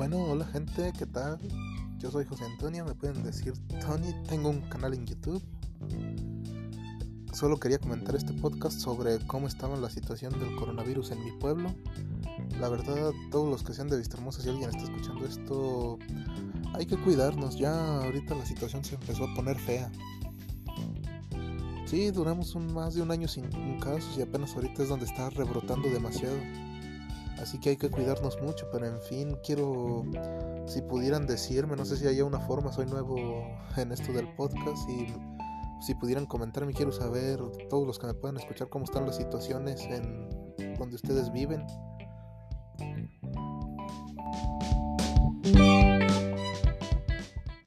Bueno, hola gente, ¿qué tal? Yo soy José Antonio, me pueden decir Tony, tengo un canal en YouTube. Solo quería comentar este podcast sobre cómo estaba la situación del coronavirus en mi pueblo. La verdad, todos los que sean de Vistahermosa, si alguien está escuchando esto, hay que cuidarnos. Ya ahorita la situación se empezó a poner fea. Sí, duramos un, más de un año sin casos y apenas ahorita es donde está rebrotando demasiado. Así que hay que cuidarnos mucho, pero en fin, quiero, si pudieran decirme, no sé si haya una forma, soy nuevo en esto del podcast y si pudieran comentarme, quiero saber, todos los que me puedan escuchar, cómo están las situaciones en donde ustedes viven.